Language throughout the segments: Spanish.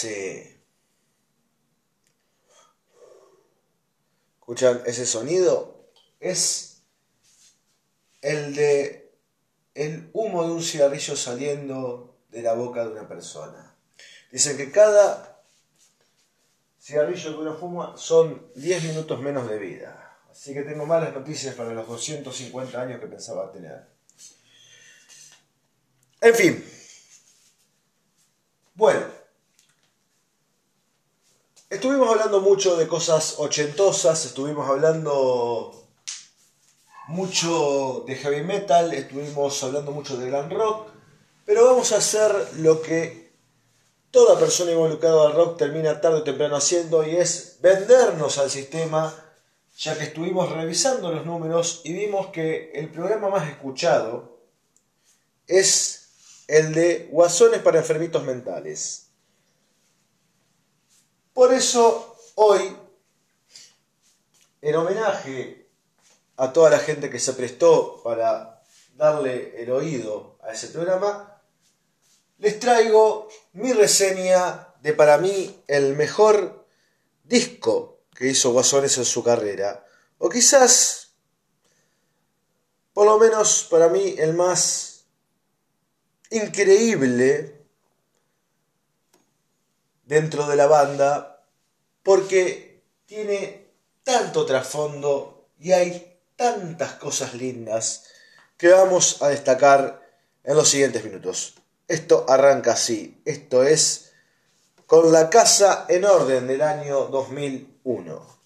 hace. ¿Escuchan ese sonido? Es el de el humo de un cigarrillo saliendo de la boca de una persona. Dicen que cada cigarrillo que uno fuma son 10 minutos menos de vida. Así que tengo malas noticias para los 250 años que pensaba tener. En fin. Bueno. Estuvimos hablando mucho de cosas ochentosas, estuvimos hablando mucho de heavy metal, estuvimos hablando mucho de gran rock, pero vamos a hacer lo que toda persona involucrada al rock termina tarde o temprano haciendo y es vendernos al sistema, ya que estuvimos revisando los números y vimos que el programa más escuchado es el de Guasones para enfermitos mentales. Por eso hoy, en homenaje a toda la gente que se prestó para darle el oído a ese programa, les traigo mi reseña de para mí el mejor disco que hizo Guasones en su carrera. O quizás, por lo menos para mí, el más increíble dentro de la banda, porque tiene tanto trasfondo y hay tantas cosas lindas que vamos a destacar en los siguientes minutos. Esto arranca así. Esto es con la casa en orden del año 2001.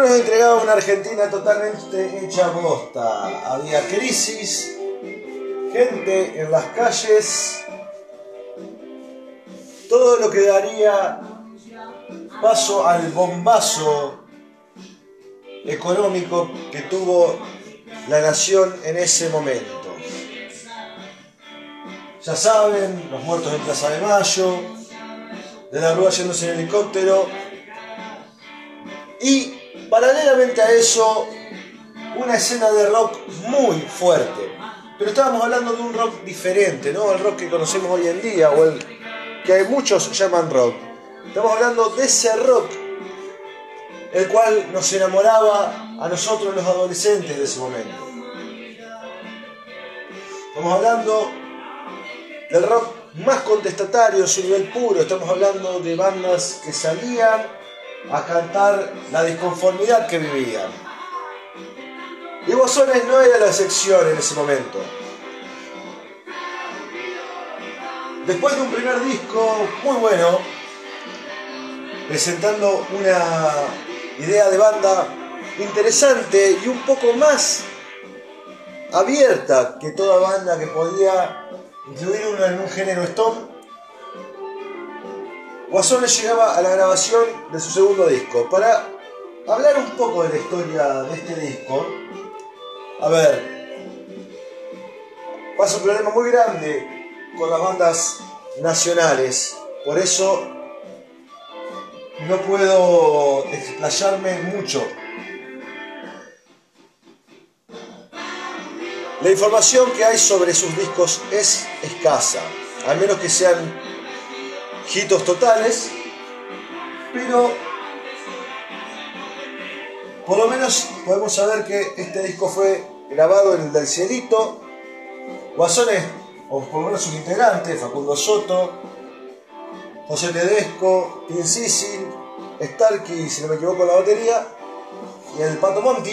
El 2001 nos entregaba una Argentina totalmente hecha bosta. Había crisis, gente en las calles, todo lo que daría paso al bombazo económico que tuvo la nación en ese momento. Ya saben, los muertos en Plaza de Mayo, de la Rúa yéndose en helicóptero, y paralelamente a eso, una escena de rock muy fuerte. Pero estábamos hablando de un rock diferente, ¿no? El rock que conocemos hoy en día, o el que muchos llaman rock. Estamos hablando de ese rock, el cual nos enamoraba a nosotros los adolescentes de ese momento. Estamos hablando del rock más contestatario su nivel puro. Estamos hablando de bandas que salían a cantar la disconformidad que vivían. Y Bosones no era la excepción en ese momento. Después de un primer disco muy bueno, presentando una idea de banda interesante y un poco más abierta que toda banda que podía incluir uno en un género stone, Guasones llegaba a la grabación de su segundo disco. Para hablar un poco de la historia de este disco, a ver, pasa un problema muy grande con las bandas nacionales. Por eso no puedo explayarme mucho. La información que hay sobre sus discos es escasa, al menos que sean hitos totales, pero por lo menos podemos saber que este disco fue grabado en el del Cielito. Guasones, o por lo menos sus integrantes, Facundo Soto, José Tedesco, Tim Sissin, Starkey, si no me equivoco, la batería, y el Pato Monti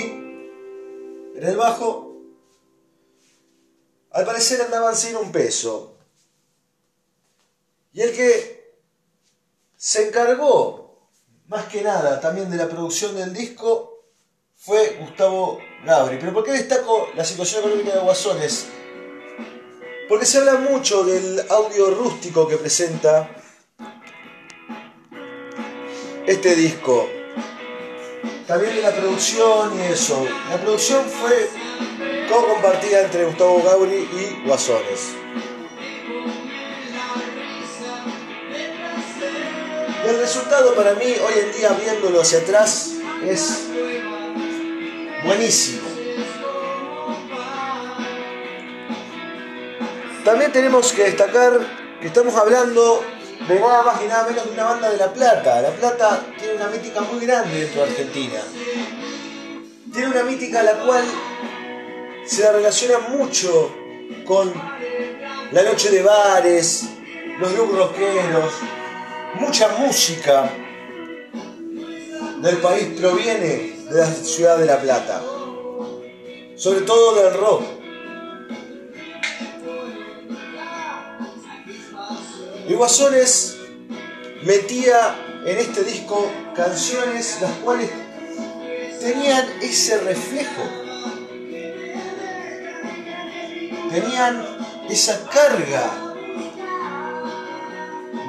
en el bajo. Al parecer andaban sin un peso. Y el que se encargó, más que nada, también de la producción del disco, fue Gustavo Gabri. ¿Pero por qué destaco la situación económica de Guasones? Porque se habla mucho del audio rústico que presenta este disco. También de la producción y eso. La producción fue co-compartida entre Gustavo Gabri y Guasones. El resultado para mí, hoy en día viéndolo hacia atrás, es buenísimo. También tenemos que destacar que estamos hablando de nada más y nada menos de una banda de La Plata. La Plata tiene una mítica muy grande dentro de Argentina. Tiene una mítica la cual se relaciona mucho con la noche de bares, los rockeros, mucha música del país proviene de la ciudad de La Plata, sobre todo del rock. Y Guasones metía en este disco canciones las cuales tenían ese reflejo, tenían esa carga,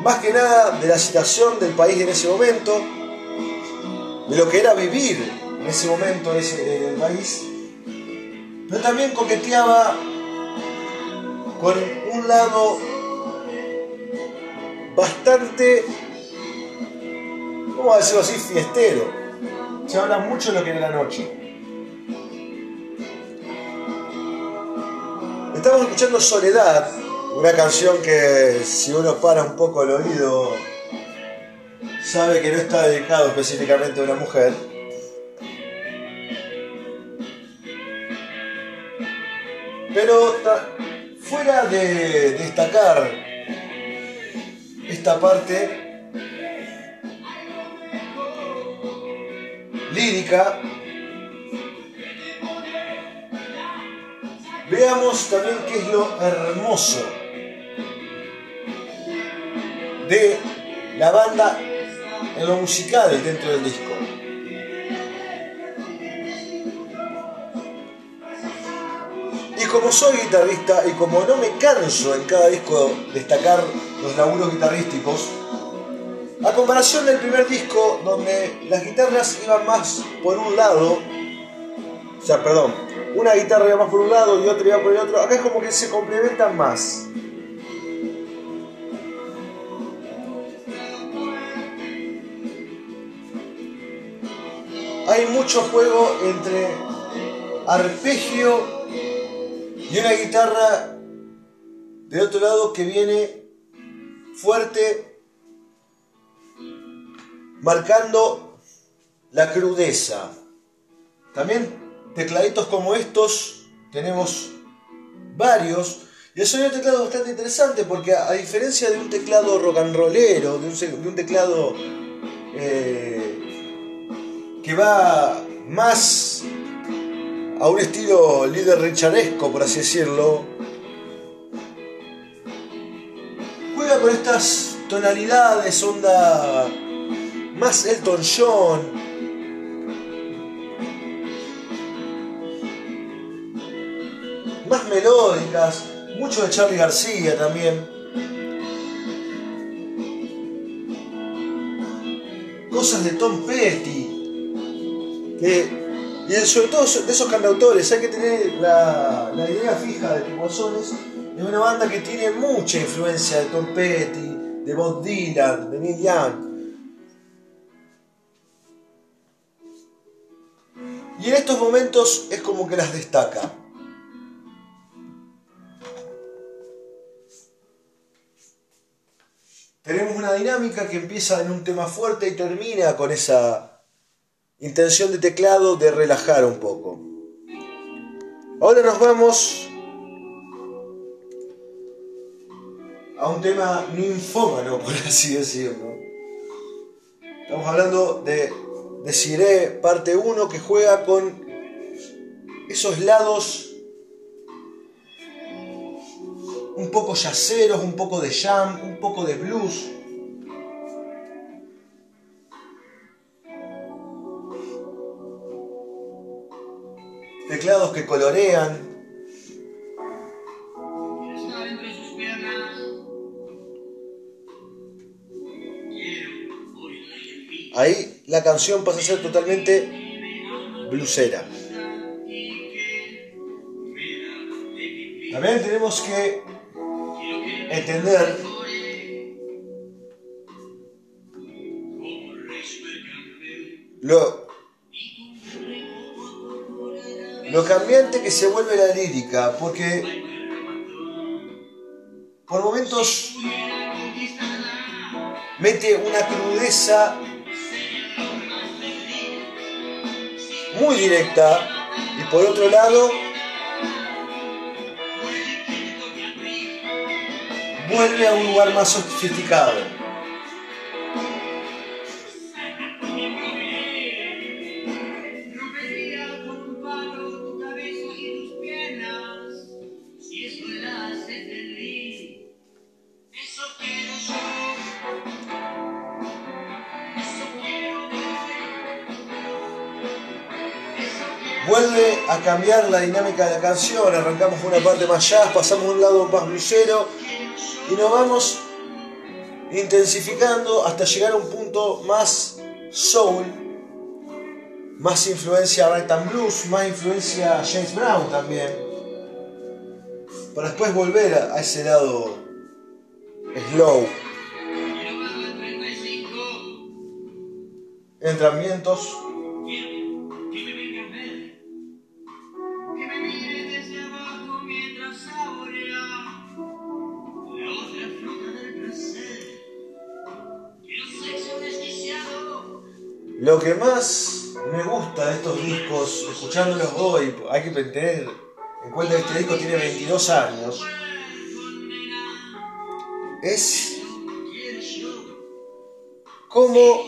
más que nada de la situación del país en ese momento, de lo que era vivir en ese momento en el país, pero también coqueteaba con un lado bastante, ¿cómo decirlo así?, fiestero. Se habla mucho de lo que era la noche. Estamos escuchando Soledad, una canción que si uno para un poco el oído sabe que no está dedicado específicamente a una mujer. Pero fuera de destacar esta parte lírica, veamos también qué es lo hermoso de la banda en lo musical dentro del disco. como soy guitarrista y como no me canso en cada disco destacar los laburos guitarrísticos, a comparación del primer disco donde las guitarras iban más por un lado, o sea, perdón, una guitarra iba más por un lado y otra iba por el otro, acá es como que se complementan más. Hay mucho juego entre arpegio y una guitarra de otro lado que viene fuerte, marcando la crudeza. También tecladitos como estos tenemos varios. Y el sonido de teclado bastante interesante porque a, diferencia de un teclado rock and rollero, de un, teclado eh, que va más a un estilo líder richaresco, por así decirlo, juega con estas tonalidades, onda más Elton John. Más melódicas, mucho de Charlie García también. Cosas de Tom Petty, que y sobre todo de esos cantautores, hay que tener la, idea fija de que Guasones Es una banda que tiene mucha influencia de Tom Petty, de Bob Dylan, de Neil Young. Y en estos momentos es como que las destaca. Tenemos una dinámica que empieza en un tema fuerte y termina con esa intención de teclado de relajar un poco. Ahora nos vamos a un tema ninfómano, por así decirlo. Estamos hablando de Deciré parte 1 que juega con esos lados un poco yaceros, un poco de jam, un poco de blues. Teclados que colorean. Ahí la canción pasa a ser totalmente blusera. También tenemos que entender lo, lo cambiante que se vuelve la lírica, porque por momentos mete una crudeza muy directa y por otro lado vuelve a un lugar más sofisticado. vuelve a cambiar la dinámica de la canción, arrancamos una parte más jazz, pasamos a un lado más blusero y nos vamos intensificando hasta llegar a un punto más soul, más influencia Rhythm Blues, más influencia James Brown también, para después volver a ese lado slow. Entramientos Lo que más me gusta de estos discos, escuchándolos hoy, hay que tener en cuenta que este disco tiene 22 años, es cómo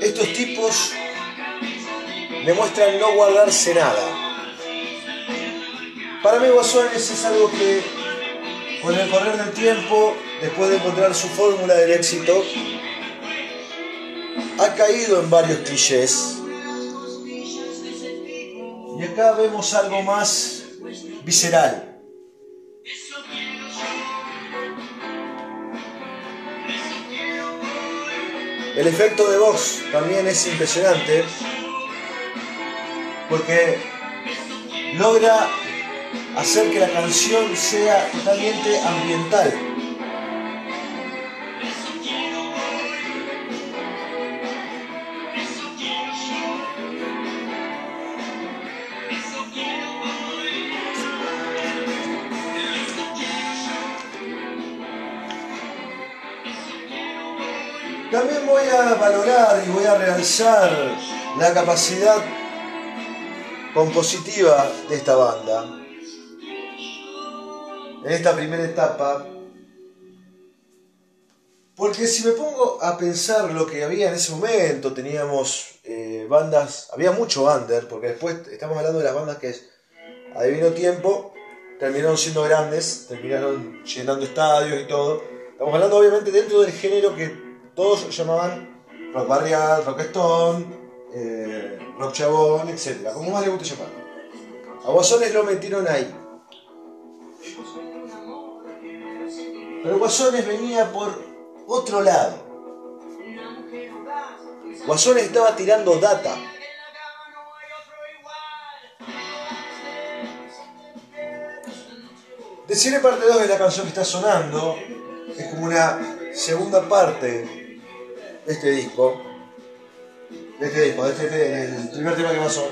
estos tipos demuestran no guardarse nada. Para mí Guasones es algo que con el correr del tiempo, después de encontrar su fórmula del éxito, ha caído en varios clichés. Y acá vemos algo más visceral. El efecto de voz también es impresionante porque logra hacer que la canción sea totalmente ambiental. También voy a valorar y voy a realzar la capacidad compositiva de esta banda en esta primera etapa. Porque si me pongo a pensar lo que había en ese momento, teníamos eh, bandas, había mucho under, porque después estamos hablando de las bandas que adivino tiempo, terminaron siendo grandes, terminaron llenando estadios y todo. Estamos hablando obviamente dentro del género que todos llamaban rock barrial, rock stone, eh, rock chabón, etc. Como más le gusta llamar. A lo metieron ahí. Pero Guasones venía por otro lado. Guasones estaba tirando data. Deciré parte 2 de la canción que está sonando. Es como una segunda parte de este disco. De este disco, de este, este del primer tema que pasó.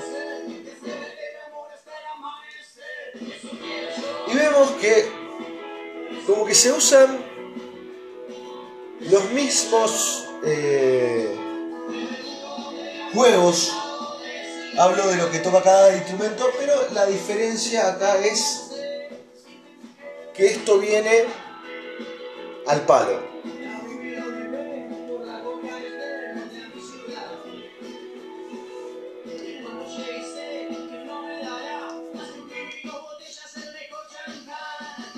Y vemos que como que se usan los mismos eh, juegos. Hablo de lo que toca cada instrumento, pero la diferencia acá es que esto viene al palo.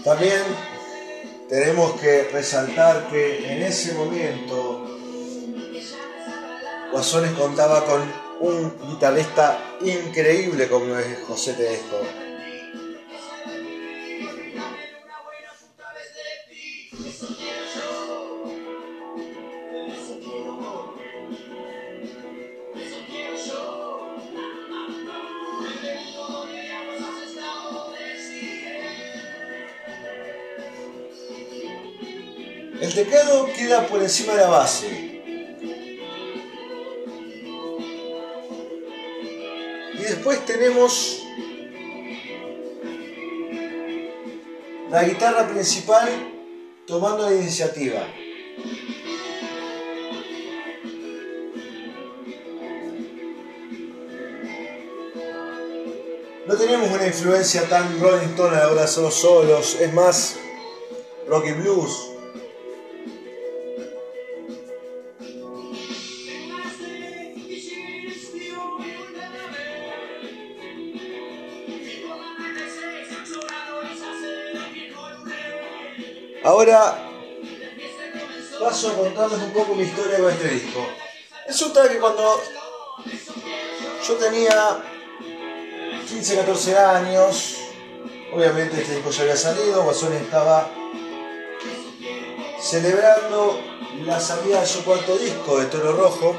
También tenemos que resaltar que en ese momento Guasones contaba con un guitarrista increíble como es José Tedesco. Encima de la base. Y después tenemos la guitarra principal tomando la iniciativa. No tenemos una influencia tan Rolling Stone a la solos, es más rock y blues. Paso a contarles un poco mi historia con este disco. Resulta que cuando yo tenía 15, 14 años, obviamente este disco ya había salido, Guasón estaba celebrando la salida de su cuarto disco de Toro Rojo.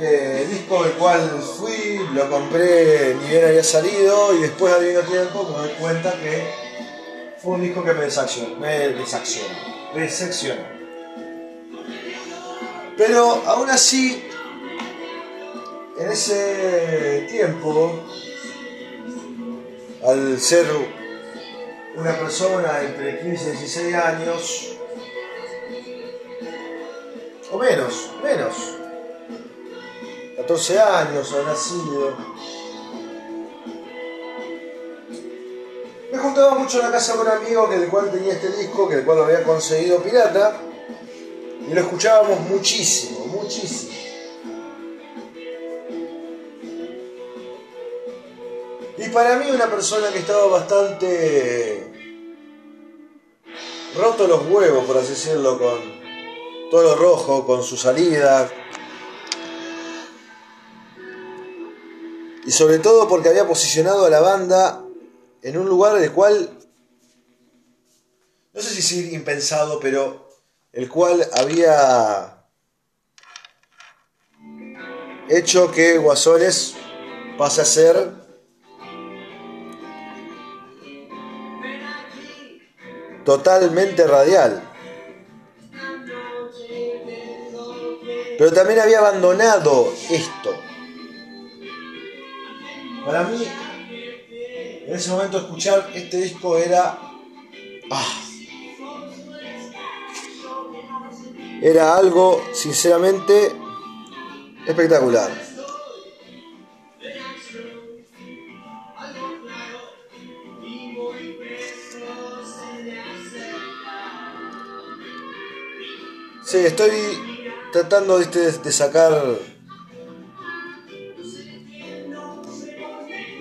Eh, disco del cual fui, lo compré ni bien había salido y después de un tiempo me doy cuenta que fue un disco que me desaccionó, me desaccionó, decepcionó. Pero aún así, en ese tiempo, al ser una persona entre 15 y 16 años, o menos, menos, 14 años habrá sido. Me juntaba mucho en la casa con un amigo que del cual tenía este disco, que del cual lo había conseguido pirata, y lo escuchábamos muchísimo, muchísimo. Y para mí una persona que estaba bastante roto los huevos, por así decirlo, con todo lo rojo, con su salida, y sobre todo porque había posicionado a la banda en un lugar del cual, no sé si decir impensado, pero el cual había hecho que Guasones pase a ser totalmente radial. Pero también había abandonado esto. Para mí, en ese momento escuchar este disco era... Ah, era algo, sinceramente, espectacular. Sí, estoy tratando de, de sacar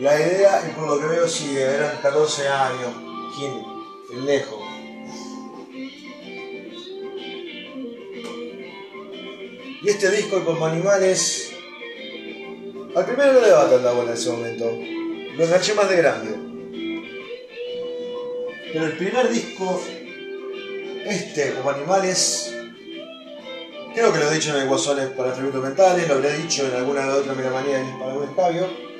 La idea, y por lo que veo, sí, eran 14 años, ¿quién? lejos. Y este disco como animales, al primero no le va tan buena en ese momento, lo enganché más de grande. Pero el primer disco, este como animales, creo que lo he dicho en el Guasones para tributos mentales, lo habré dicho en alguna otra miramanía para algún estabio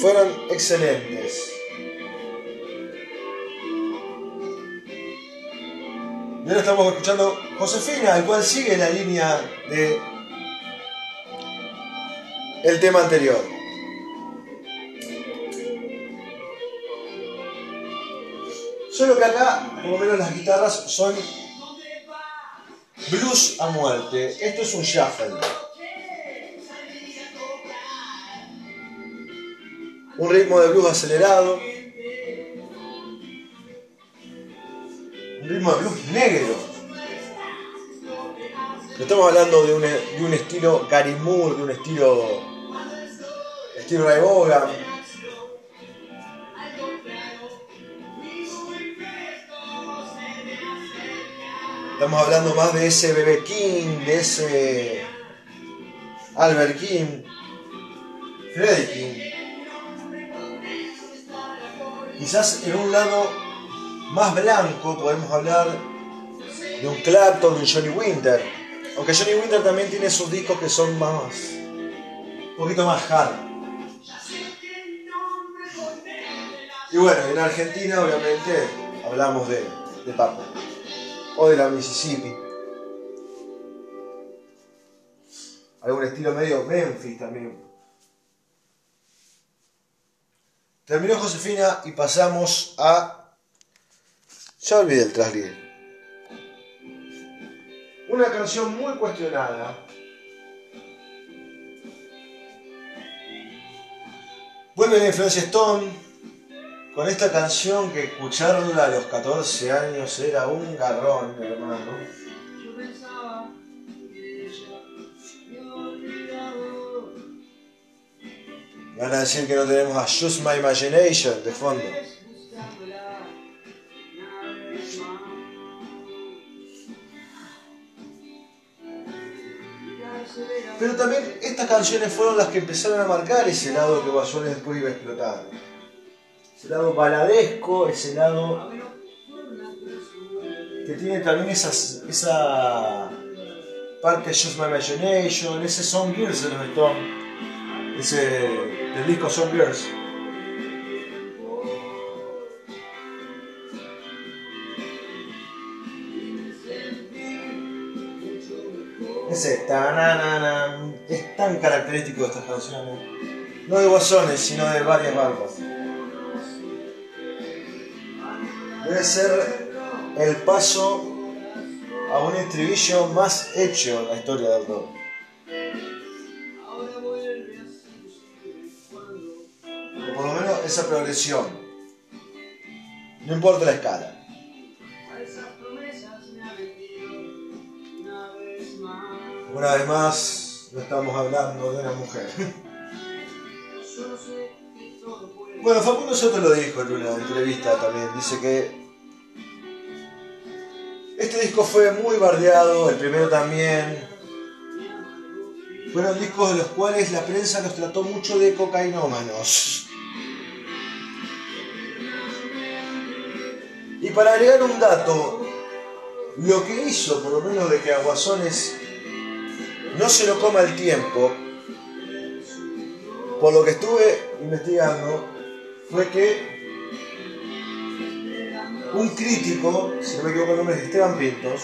fueron excelentes. Y ahora estamos escuchando Josefina, el cual sigue la línea de el tema anterior. Solo que acá, por lo menos las guitarras son blues a muerte. Esto es un shuffle. Un ritmo de blues acelerado. Un ritmo de blues negro. estamos hablando de un, de un estilo Gary Moore, de un estilo estilo Ray Vaughan. Estamos hablando más de ese Bebé King, de ese Albert King, Freddie King. Quizás en un lado más blanco podemos hablar de un Clapton, de un Johnny Winter. Aunque Johnny Winter también tiene sus discos que son más. un poquito más hard. Y bueno, en Argentina obviamente hablamos de, de Papo o de la Mississippi. Algún estilo medio Memphis también. Terminó Josefina y pasamos a... Ya olvidé el traslier. Una canción muy cuestionada. Vuelve la influencia Stone, con esta canción que escucharla a los 14 años era un garrón, hermano. Van a decir que no tenemos a Just My Imagination de fondo. Pero también estas canciones fueron las que empezaron a marcar ese lado que Guasones después iba a explotar ese lado baladesco, ese lado que tiene también esa parte de Just My Imagination, ese Song Girls de los Stones, ese del disco Song Girls. Ese tananana, es tan característico de estas canciones, no de guasones, sino de varias bandas debe ser el paso a un estribillo más hecho en la historia del rock. Esa progresión. No importa la escala. Una vez más, no estamos hablando de una mujer. Bueno, Facundo Soto lo dijo en una entrevista también. Dice que este disco fue muy bardeado, el primero también. Fueron discos de los cuales la prensa los trató mucho de cocainómanos. Y para agregar un dato, lo que hizo, por lo menos de que Aguasones no se lo coma el tiempo, por lo que estuve investigando, fue que un crítico, si no me equivoco el nombre es Esteban Pintos,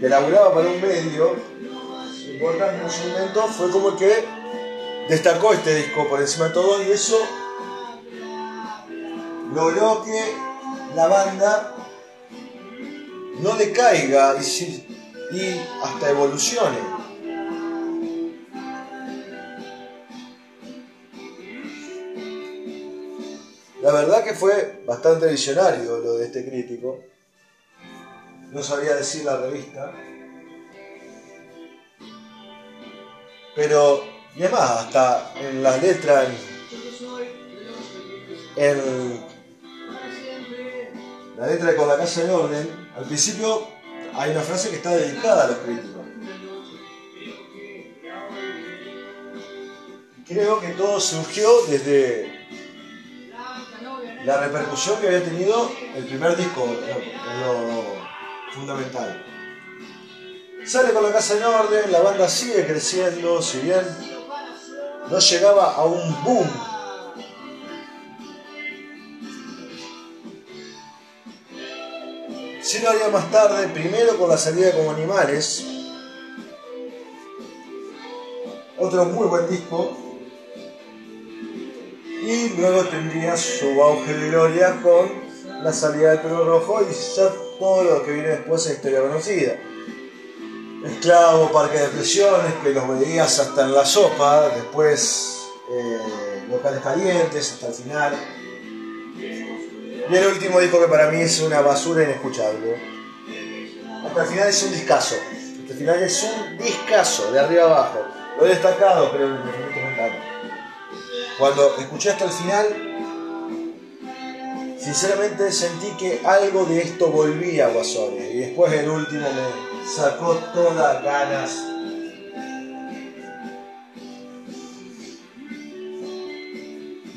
que laburaba para un medio importante en su momento, fue como que destacó este disco por encima de todo y eso logró que la banda no decaiga y, y hasta evolucione. La verdad que fue bastante visionario lo de este crítico. No sabía decir la revista. Pero, y es más, hasta en las letras, en la letra de Con la Casa de Orden, al principio hay una frase que está dedicada a los críticos. Creo que todo surgió desde la repercusión que había tenido el primer disco, lo, fundamental. Sale con la casa en orden, la banda sigue creciendo, si bien no llegaba a un boom Lo haría más tarde, primero con la salida como animales. Otro muy buen disco. Y luego tendría su auge de gloria con la salida del pelo rojo y ya todo lo que viene después es historia conocida. Esclavo, parque de presiones, que los veías hasta en la sopa, después eh, locales calientes hasta el final. Y el último disco que para mí es una basura inescuchable. Hasta el final es un discazo. Hasta el final es un discazo, de arriba abajo. Lo he destacado, pero mental. Cuando escuché hasta el final, sinceramente sentí que algo de esto volvía a Guasone. Y después el último me sacó todas ganas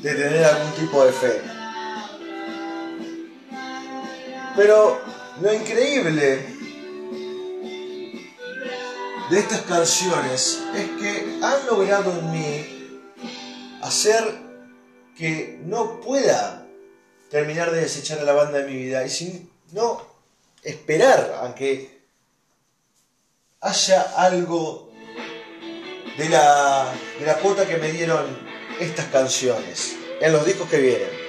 de tener algún tipo de fe. Pero lo increíble de estas canciones es que han logrado en mí hacer que no pueda terminar de desechar a la banda de mi vida y sin no esperar a que haya algo de la, de la cuota que me dieron estas canciones en los discos que vienen.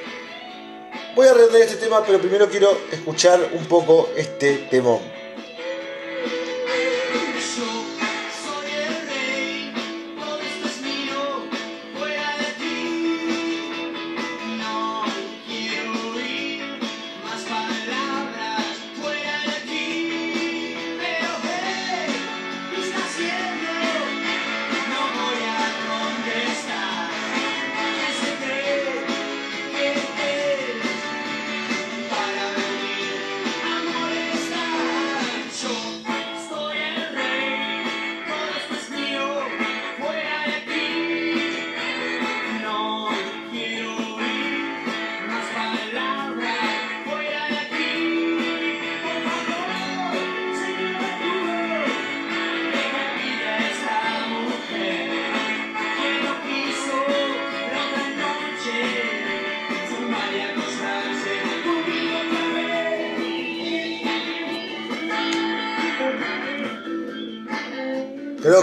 Voy a arreglar este tema, pero primero quiero escuchar un poco este temón.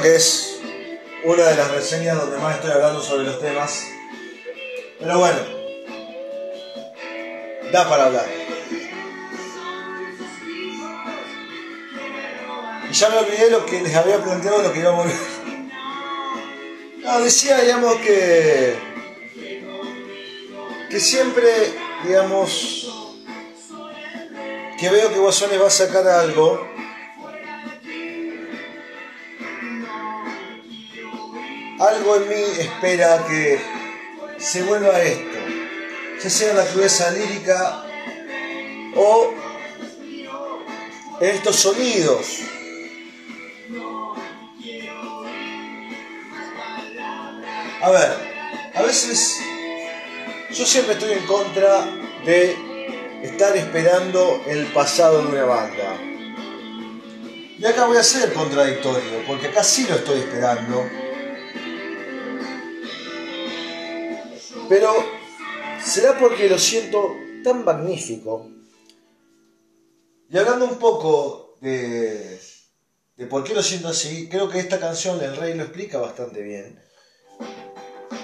Que es una de las reseñas donde más estoy hablando sobre los temas. Pero bueno, da para hablar. Y ya me olvidé lo que les había planteado, lo que íbamos a ver. No, decía, digamos, que. que siempre, digamos. que veo que Guasones va a sacar algo espera que se vuelva a esto, ya sea la crudeza lírica o estos sonidos. A ver, a veces yo siempre estoy en contra de estar esperando el pasado de una banda. Y acá voy a ser contradictorio, porque acá sí lo estoy esperando Pero será porque lo siento tan magnífico. Y hablando un poco de, de por qué lo siento así, creo que esta canción, El Rey, lo explica bastante bien.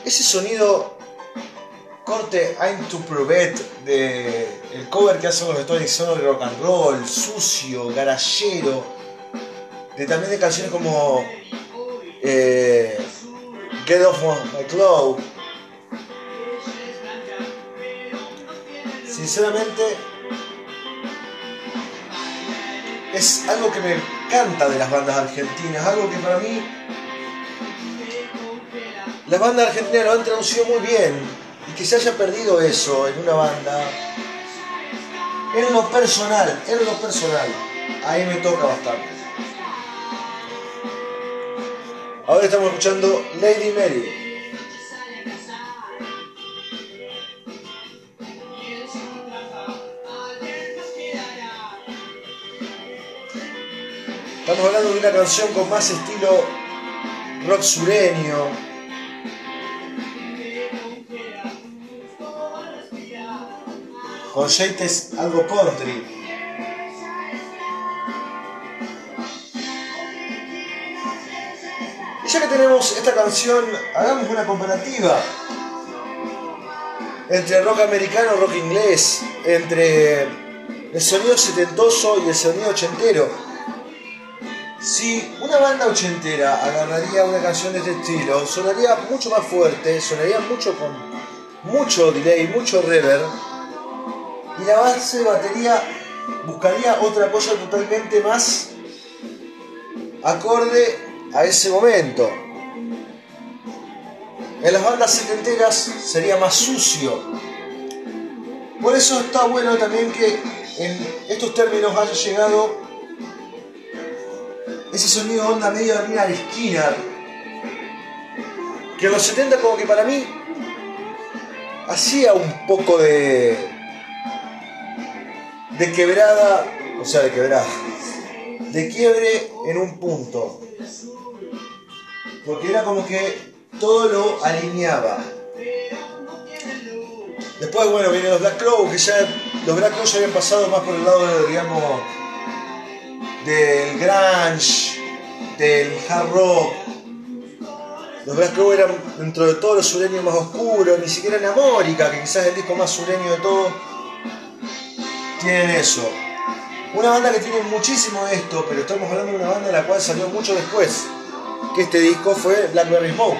Ese sonido corte I'm to Prove de el cover que hacen los Stones Son rock and roll, sucio, garallero, de también de canciones como eh, Get Off My Clothes sinceramente es algo que me encanta de las bandas argentinas, algo que para mí las bandas argentinas lo han traducido muy bien y que se haya perdido eso en una banda, en lo personal, en lo personal, ahí me toca bastante. Ahora estamos escuchando Lady Mary. una canción con más estilo rock sureño. Con es algo country. Y ya que tenemos esta canción, hagamos una comparativa entre rock americano y rock inglés, entre el sonido setentoso y el sonido ochentero. Si una banda ochentera agarraría una canción de este estilo, sonaría mucho más fuerte, sonaría mucho con mucho delay, mucho reverb, y la base de batería buscaría otra cosa totalmente más acorde a ese momento. En las bandas setenteras sería más sucio. Por eso está bueno también que en estos términos haya llegado ese sonido onda medio de al Skinner. Que en los 70 como que para mí hacía un poco de de quebrada, o sea, de quebrada, de quiebre en un punto. Porque era como que todo lo alineaba. Después, bueno, vienen los Black Crow, que ya los Black Crow ya habían pasado más por el lado, digamos, del grunge, del hard rock. Los Black Crow eran, dentro de todos los sureños más oscuros, ni siquiera en Amórica, que quizás es el disco más sureño de todos, tienen eso. Una banda que tiene muchísimo de esto, pero estamos hablando de una banda de la cual salió mucho después, que este disco fue Blackberry Smoke.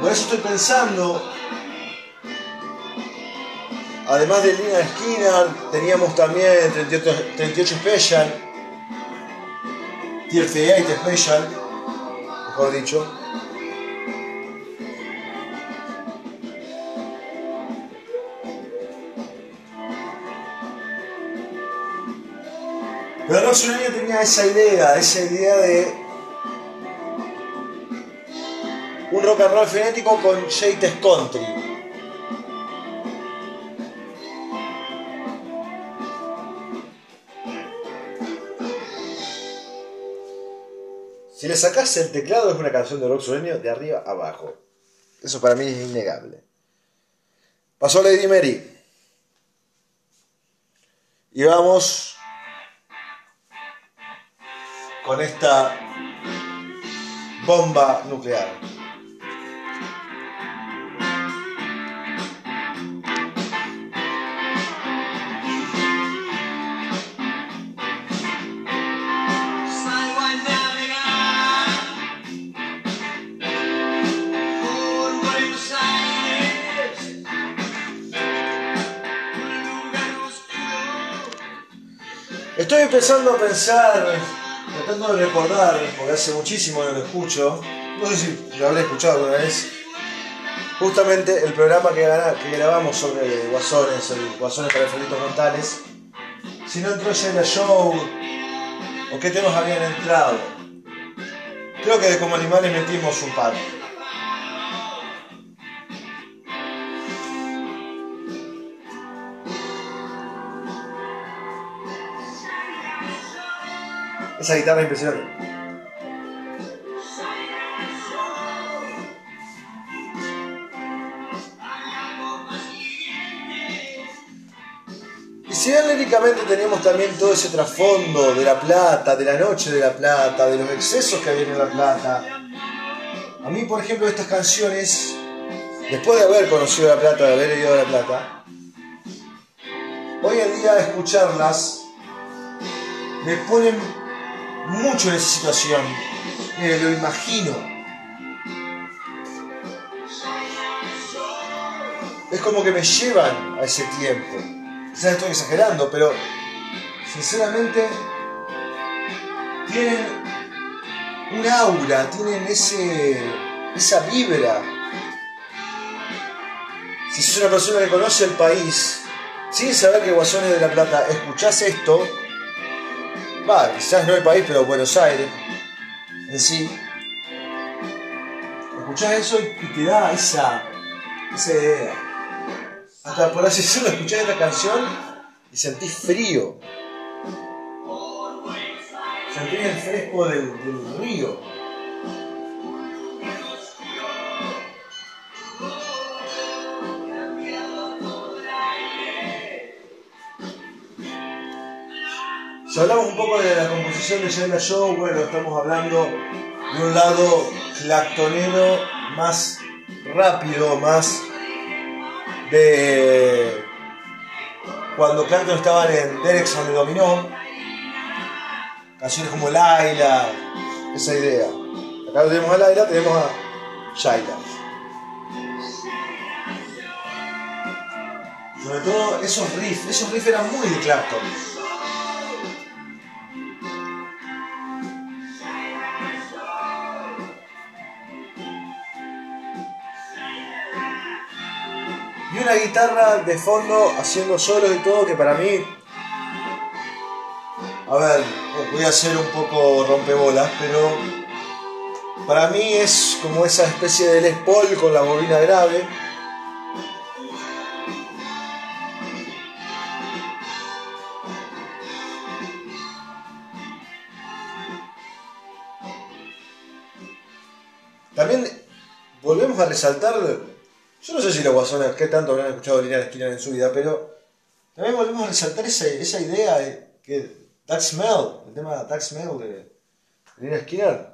Por eso estoy pensando, además de Lina Skinner, teníamos también 38, 38 Special, 38 Special, mejor dicho. Pero Rock tenía esa idea, esa idea de un rock and roll frenético con shades country. Si le sacas el teclado es una canción de rock sureño de arriba a abajo. Eso para mí es innegable. Pasó Lady Mary. Y vamos con esta bomba nuclear. Estoy empezando a pensar tratando de recordar, porque hace muchísimo que lo escucho, no sé si lo habré escuchado alguna vez, justamente el programa que, grabamos sobre Guasones, el Guasones para Felitos Montales, si no entró ya en la show, o qué temas habían entrado. Creo que como animales metimos un par. Esa guitarra impresionante. Y si bien líricamente teníamos también todo ese trasfondo de La Plata, de la noche de La Plata, de los excesos que había en La Plata, a mí, por ejemplo, estas canciones, después de haber conocido La Plata, de haber ido a La Plata, hoy en día escucharlas me ponen mucho en esa situación. Me lo imagino. Es como que me llevan a ese tiempo. Quizás estoy exagerando, pero sinceramente tienen un aura, tienen ese, esa vibra. Si sos una persona que conoce el país, sin saber que Guasones de la Plata, escuchás esto, va, quizás no el país, pero Buenos Aires en sí, escuchás eso y te da esa, esa idea. Hasta por así decirlo, escuchás esta canción y sentís frío. Sentís el fresco del, del río. Si hablamos un poco de la composición de Jaila Show, bueno, estamos hablando de un lado clactonero más rápido, más de cuando Clapton estaban en Derrickson de Dominó, canciones como Laila, esa idea. Acá tenemos a Laila, tenemos a Shaila. Sobre todo esos riffs, esos riffs eran muy de Clapton. Una guitarra de fondo haciendo solos y todo que para mí... A ver, voy a hacer un poco rompebolas, pero para mí es como esa especie de Les Paul con la bobina grave. También volvemos a resaltar, yo no sé si los guasones, qué tanto habrán escuchado Línea de Esquina en su vida, pero también volvemos a resaltar esa, esa idea de que Doug Smell, el tema de Doug Smell de Línea Skinner,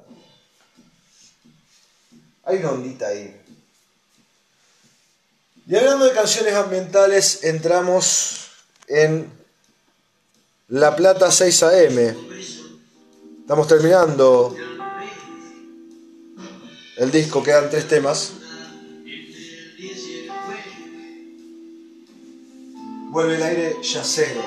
hay una ondita ahí. Y hablando de canciones ambientales, entramos en La Plata 6 AM. Estamos terminando el disco, quedan tres temas. Vuelve el aire yacero.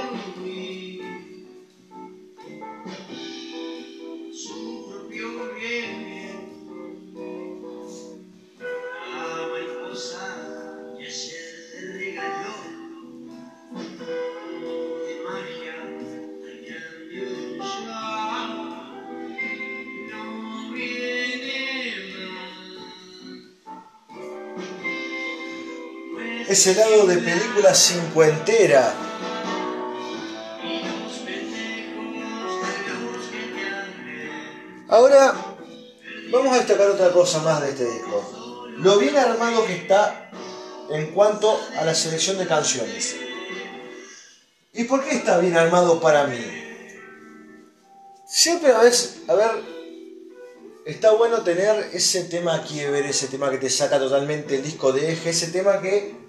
Ese lado de película cincuentera. Ahora vamos a destacar otra cosa más de este disco. Lo bien armado que está en cuanto a la selección de canciones. ¿Y por qué está bien armado para mí? Siempre a veces, a ver, está bueno tener ese tema ver ese tema que te saca totalmente el disco de eje, ese tema que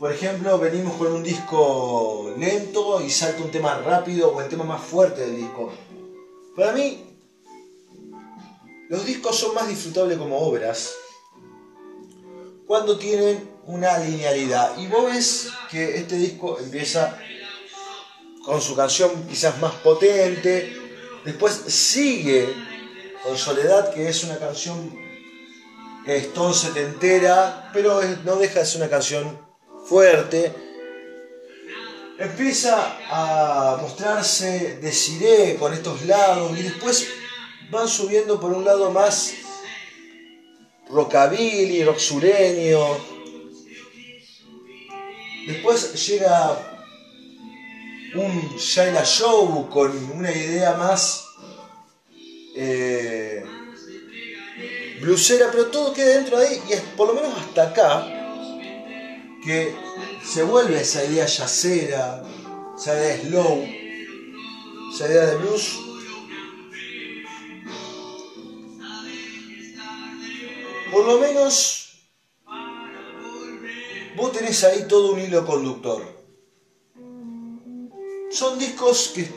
por ejemplo, venimos con un disco lento y salta un tema rápido o el tema más fuerte del disco. Para mí, los discos son más disfrutables como obras cuando tienen una linealidad. Y vos ves que este disco empieza con su canción quizás más potente, después sigue con Soledad, que es una canción que es ton setentera, pero no deja de ser una canción fuerte, empieza a mostrarse Desiree con estos lados y después van subiendo por un lado más rockabilly, rock sureño. Después llega un Shaila Show con una idea más eh, blusera, pero todo queda dentro de ahí y es, por lo menos hasta acá que se vuelve esa idea yacera, esa idea slow, esa idea de blues. Por lo menos vos tenés ahí todo un hilo conductor. Son discos que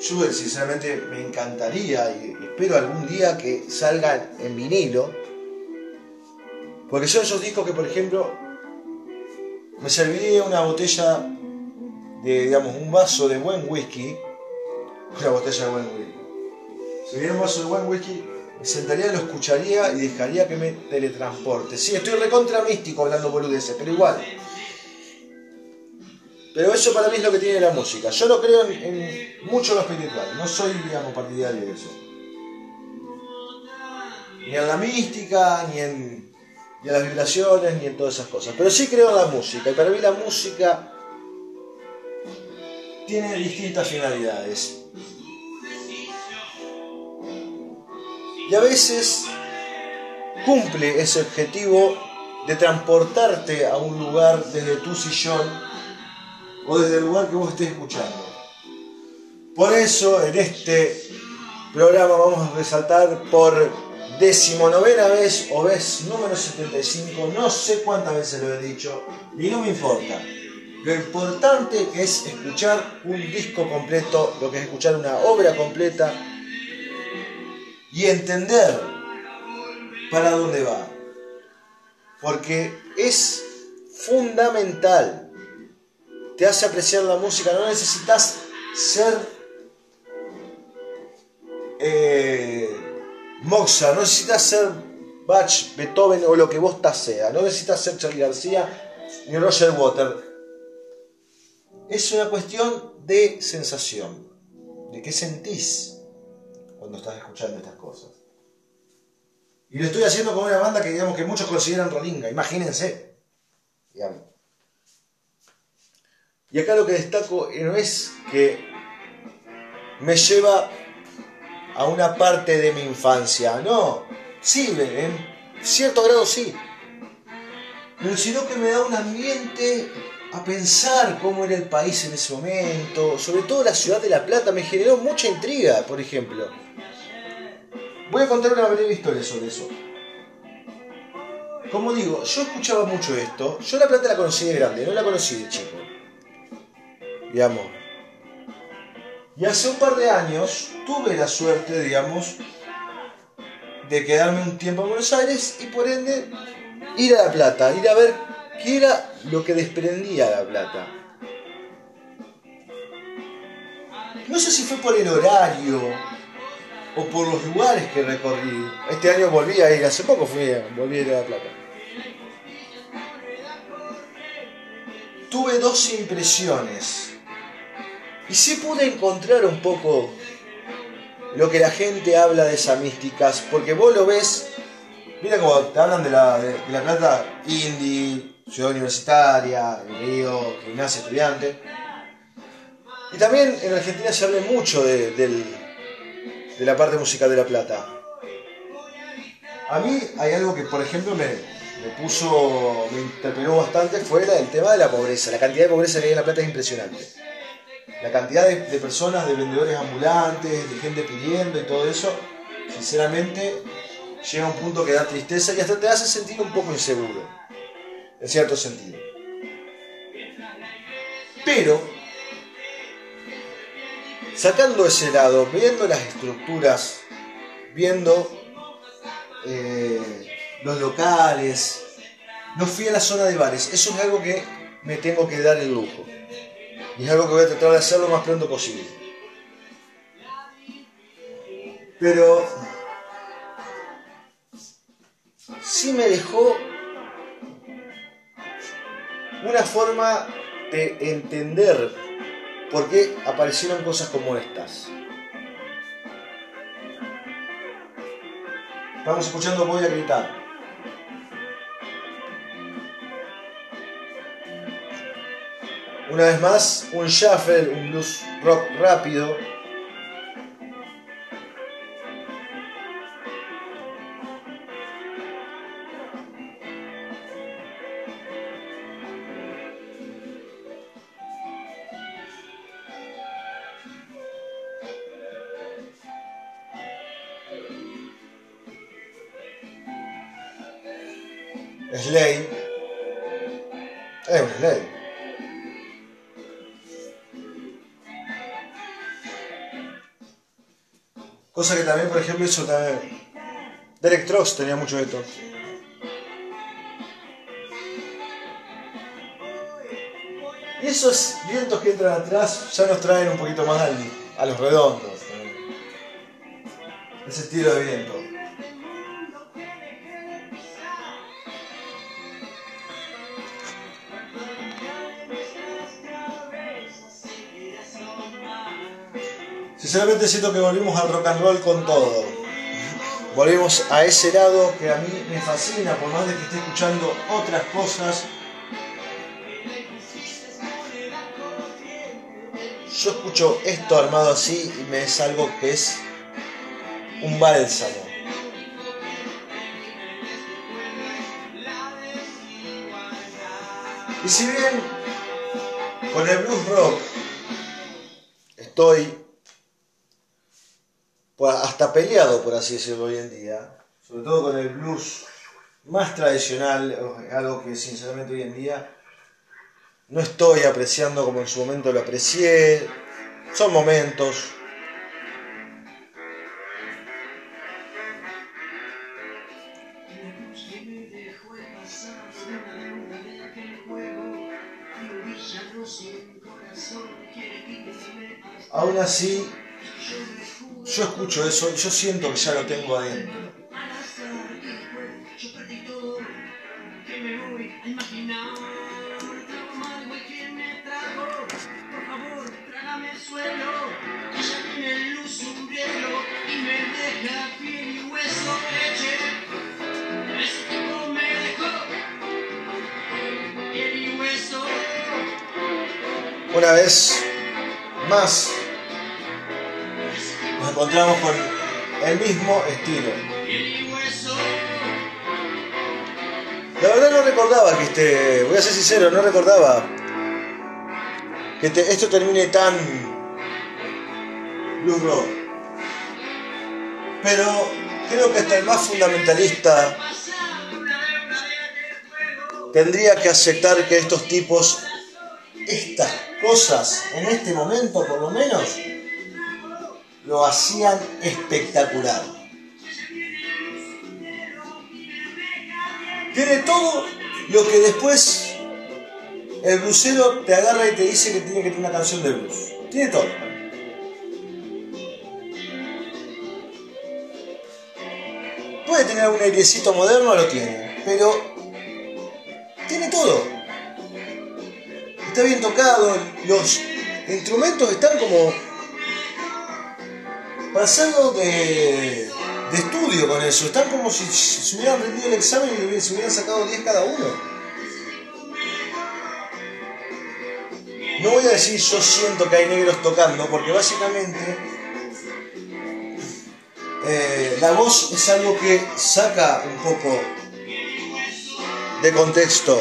yo sinceramente me encantaría y espero algún día que salgan en vinilo. Porque son esos discos que, por ejemplo, me serviría una botella de, digamos, un vaso de buen whisky, una botella de buen whisky. Si un vaso de buen whisky, me sentaría, lo escucharía y dejaría que me teletransporte. Sí, estoy recontra místico hablando boludeces, pero igual. Pero eso para mí es lo que tiene la música. Yo no creo en, mucho lo espiritual, no soy, digamos, partidario de eso. Ni en la mística, ni en ni a las vibraciones, ni en todas esas cosas. Pero sí creo en la música, y para mí la música tiene distintas finalidades. Y a veces cumple ese objetivo de transportarte a un lugar desde tu sillón o desde el lugar que vos estés escuchando. Por eso en este programa vamos a resaltar por decimonovena vez o vez número 75, no sé cuántas veces lo he dicho y no me importa. Lo importante es escuchar un disco completo, lo que es escuchar una obra completa y entender para dónde va. Porque es fundamental. Te hace apreciar la música, no necesitas ser eh, Mozart, no necesitas ser Bach, Beethoven o lo que vos sea, no necesitas ser Charlie García ni Roger Water. Es una cuestión de sensación, de qué sentís cuando estás escuchando estas cosas. Y lo estoy haciendo con una banda que digamos que muchos consideran rolinga, imagínense. Y acá lo que destaco no es que me lleva a una parte de mi infancia, no, sí, en cierto grado sí, pero sino que me da un ambiente a pensar cómo era el país en ese momento, sobre todo la ciudad de La Plata, me generó mucha intriga, por ejemplo. Voy a contar una breve historia sobre eso. Como digo, yo escuchaba mucho esto. Yo La Plata la conocí de grande, no la conocí de chico. Digamos. Y hace un par de años tuve la suerte, digamos, de quedarme un tiempo en Buenos Aires y por ende ir a La Plata, ir a ver qué era lo que desprendía La Plata. No sé si fue por el horario, o por los lugares que recorrí. Este año volví a ir, hace poco fui, volví a ir a La Plata. Tuve dos impresiones. Y sí pude encontrar un poco lo que la gente habla de esas místicas, porque vos lo ves, mira como te hablan de La, de, la Plata, indie, ciudad universitaria, Río, gimnasia, estudiante. Y también en Argentina se habla mucho del, de la parte musical de La Plata. A mí hay algo que, por ejemplo, me, puso, me interpeló bastante, fue el tema de la pobreza. La cantidad de pobreza que hay en La Plata es impresionante. La cantidad de, personas, de vendedores ambulantes, de gente pidiendo y todo eso, sinceramente, llega a un punto que da tristeza y hasta te hace sentir un poco inseguro, en cierto sentido. Pero Sacando ese lado, viendo las estructuras, viendo eh, los locales, no fui a la zona de bares. Eso es algo que me tengo que dar el lujo. Y es algo que voy a tratar de hacer lo más pronto posible. Pero sí me dejó una forma de entender por qué aparecieron cosas como estas. Estamos escuchando Voy a gritar. Una vez más, un shuffle, un blues rock rápido, Que también, por ejemplo, eso también. Derek Trost tenía mucho de esto. Y esos vientos que entran atrás ya nos traen un poquito más a los redondos. Ese estilo de viento. Sinceramente siento que volvimos al rock and roll con todo. Volvimos a ese lado que a mí me fascina, por más de que esté escuchando otras cosas. Yo escucho esto armado así y me es algo que es un bálsamo. Y si bien con el blues rock estoy hasta peleado, por así decirlo, hoy en día, sobre todo con el blues más tradicional, algo que sinceramente hoy en día no estoy apreciando como en su momento lo aprecié. Son momentos. Aún así, yo escucho eso y yo siento que ya lo tengo adentro. Una vez más encontramos con el mismo estilo. La verdad no recordaba que este, voy a ser sincero, no recordaba que esto termine tan blues rock. Pero creo que hasta el más fundamentalista tendría que aceptar que estos tipos, estas cosas, en este momento por lo menos, lo hacían espectacular. Tiene todo lo que después el blusero te agarra y te dice que tiene que tener una canción de blues. Tiene todo. Puede tener un airecito moderno, lo tiene, pero tiene todo. Está bien tocado, los instrumentos están como pasando de, estudio con eso. Están como si se hubieran rendido el examen y se hubieran sacado 10 cada uno. No voy a decir yo siento que hay negros tocando, porque básicamente eh, la voz es algo que saca un poco de contexto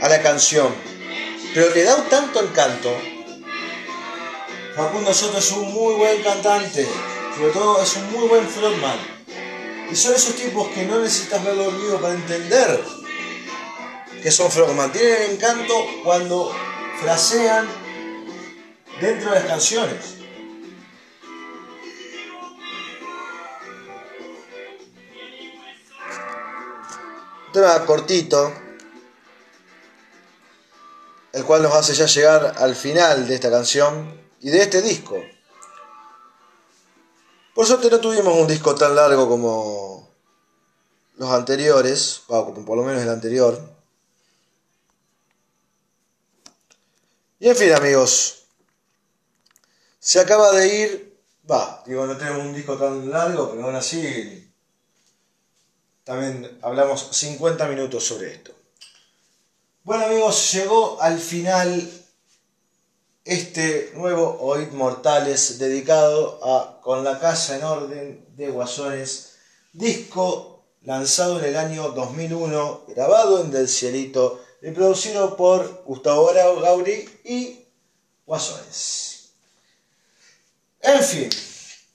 a la canción, pero le da un tanto encanto Facundo Soto es un muy buen cantante, sobre todo es un muy buen frontman. Y son esos tipos que no necesitas verlo dormido para entender que son frontman. Tienen encanto cuando frasean dentro de las canciones. Tema cortito, el cual nos hace ya llegar al final de esta canción y de este disco. Por suerte no tuvimos un disco tan largo como los anteriores, o por lo menos el anterior. Y en fin, amigos, se acaba de ir, va, digo, no tenemos un disco tan largo, pero aún así también hablamos 50 minutos sobre esto. Bueno amigos, llegó al final este nuevo Oid Mortales dedicado a Con la casa en orden de Guasones, disco lanzado en el año 2001, grabado en Del Cielito y producido por Gustavo Gauri y Guasones. En fin,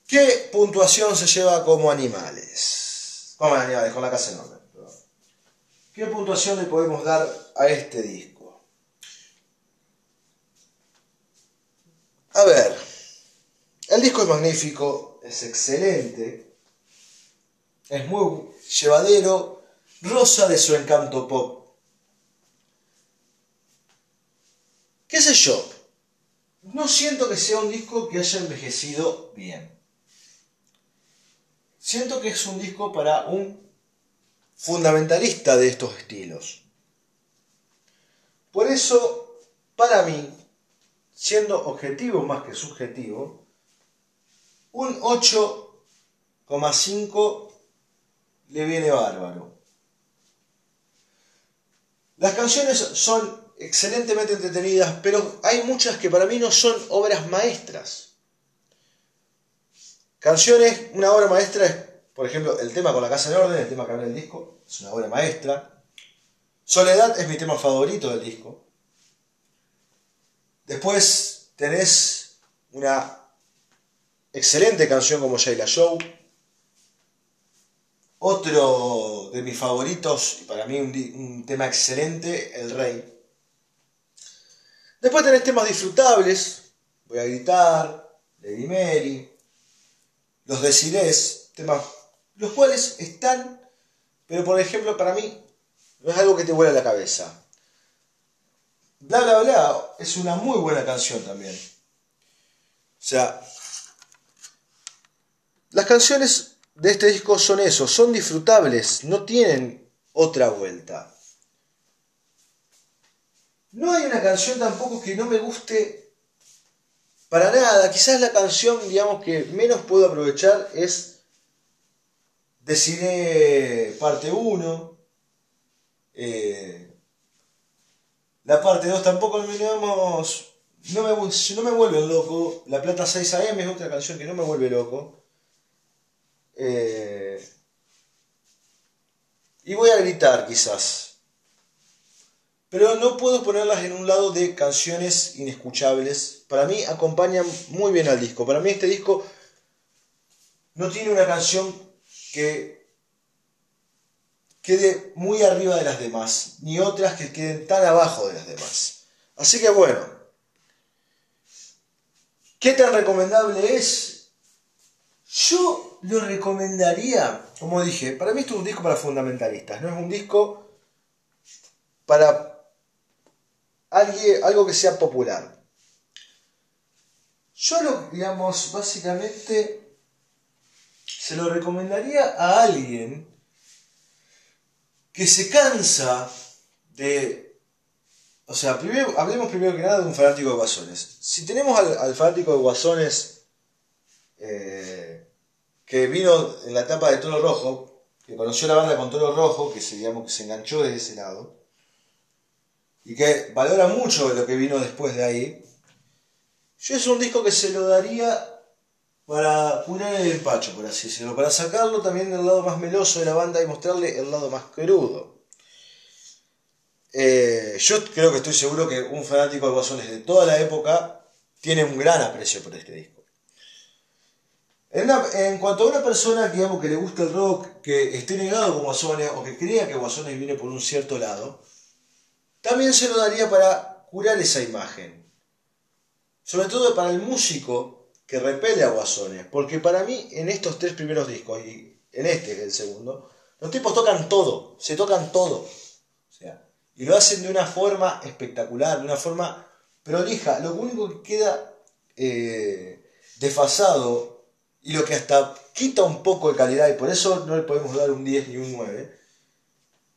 ¿qué puntuación se lleva como animales? Como animales, con la casa en orden. ¿Qué puntuación le podemos dar a este disco? A ver, el disco es magnífico, es excelente, es muy llevadero, rosa de su encanto pop. ¿Qué sé yo? No siento que sea un disco que haya envejecido bien. Siento que es un disco para un fundamentalista de estos estilos. Por eso, para mí, siendo objetivo más que subjetivo, un 8,5 le viene bárbaro. Las canciones son excelentemente entretenidas, pero hay muchas que para mí no son obras maestras. Canciones, una obra maestra es, por ejemplo, el tema con la casa en orden, el tema que habla el disco, es una obra maestra. Soledad es mi tema favorito del disco. Después tenés una excelente canción como Shayla Show. Otro de mis favoritos, y para mí un, tema excelente, El Rey. Después tenés temas disfrutables, Voy a gritar, Lady Mary, Los Decirés, temas los cuales están, pero por ejemplo para mí no es algo que te vuela la cabeza. Bla bla bla es una muy buena canción también. O sea, las canciones de este disco son eso, son disfrutables, no tienen otra vuelta. No hay una canción tampoco que no me guste para nada. Quizás la canción, digamos, que menos puedo aprovechar es Deciré parte 1. Eh, la parte 2 tampoco me, digamos, no me, no me vuelve loco. La Plata 6 AM es otra canción que no me vuelve loco. Eh, y voy a gritar quizás. Pero no puedo ponerlas en un lado de canciones inescuchables. Para mí acompañan muy bien al disco. Para mí este disco no tiene una canción que quede muy arriba de las demás, ni otras que queden tan abajo de las demás. Así que bueno, ¿qué tan recomendable es? Yo lo recomendaría, como dije, para mí esto es un disco para fundamentalistas, no es un disco para alguien, algo que sea popular. Yo lo, digamos, básicamente se lo recomendaría a alguien que se cansa de... O sea, primero, hablemos primero que nada de un fanático de guasones. Si tenemos al, fanático de guasones eh, que vino en la etapa de Toro Rojo, que conoció la banda con Toro Rojo, que se, digamos, que se enganchó desde ese lado, y que valora mucho lo que vino después de ahí, yo es un disco que se lo daría para curar el empacho, por así decirlo, para sacarlo también del lado más meloso de la banda y mostrarle el lado más crudo. Eh, yo creo que estoy seguro que un fanático de Guasones de toda la época tiene un gran aprecio por este disco. En, cuanto a una persona digamos, que le gusta el rock, que esté negado con Guasones o que crea que Guasones viene por un cierto lado, también se lo daría para curar esa imagen. Sobre todo para el músico que repele a Guasones. Porque para mí, en estos tres primeros discos, y en este es el segundo, los tipos tocan todo, se tocan todo. O sea, y lo hacen de una forma espectacular, de una forma prolija. Lo único que queda eh, desfasado y lo que hasta quita un poco de calidad, y por eso no le podemos dar un 10 ni un 9,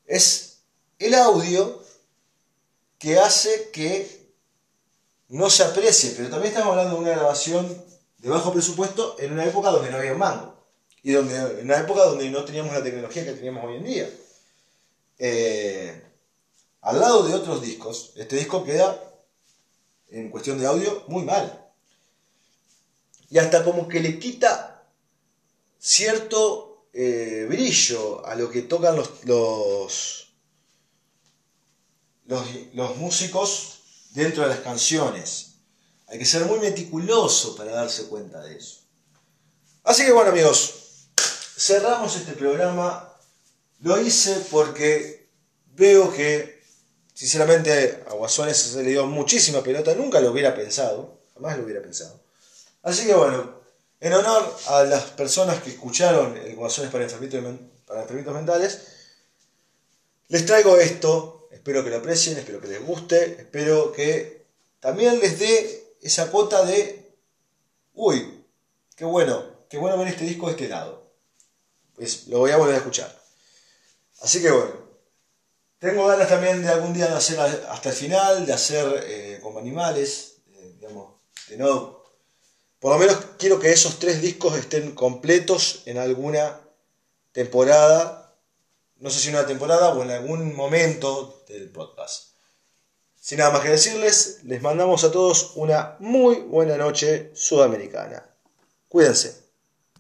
es el audio que hace que no se aprecie, pero también estamos hablando de una grabación de bajo presupuesto en una época donde no había mango, y donde, en una época donde no teníamos la tecnología que teníamos hoy en día. Eh, al lado de otros discos, este disco queda en cuestión de audio muy mal y hasta como que le quita cierto eh, brillo a lo que tocan los, los, los, músicos dentro de las canciones. Hay que ser muy meticuloso para darse cuenta de eso. Así que bueno amigos, cerramos este programa. Lo hice porque veo que sinceramente a Guasones se le dio muchísima pelota, nunca lo hubiera pensado, jamás lo hubiera pensado. Así que bueno, en honor a las personas que escucharon el Guasones para enfermitos, para enfermitos mentales, les traigo esto, espero que lo aprecien, espero que les guste, espero que también les dé esa cuota de, uy, qué bueno, qué bueno ver este disco de este lado. Pues lo voy a volver a escuchar. Así que bueno, tengo ganas también de algún día de hacer hasta el final, de hacer eh, como animales, eh, digamos, de no por lo menos quiero que esos tres discos estén completos en alguna temporada, no sé si una temporada o en algún momento del podcast. Sin nada más que decirles, les mandamos a todos una muy buena noche sudamericana. Cuídense.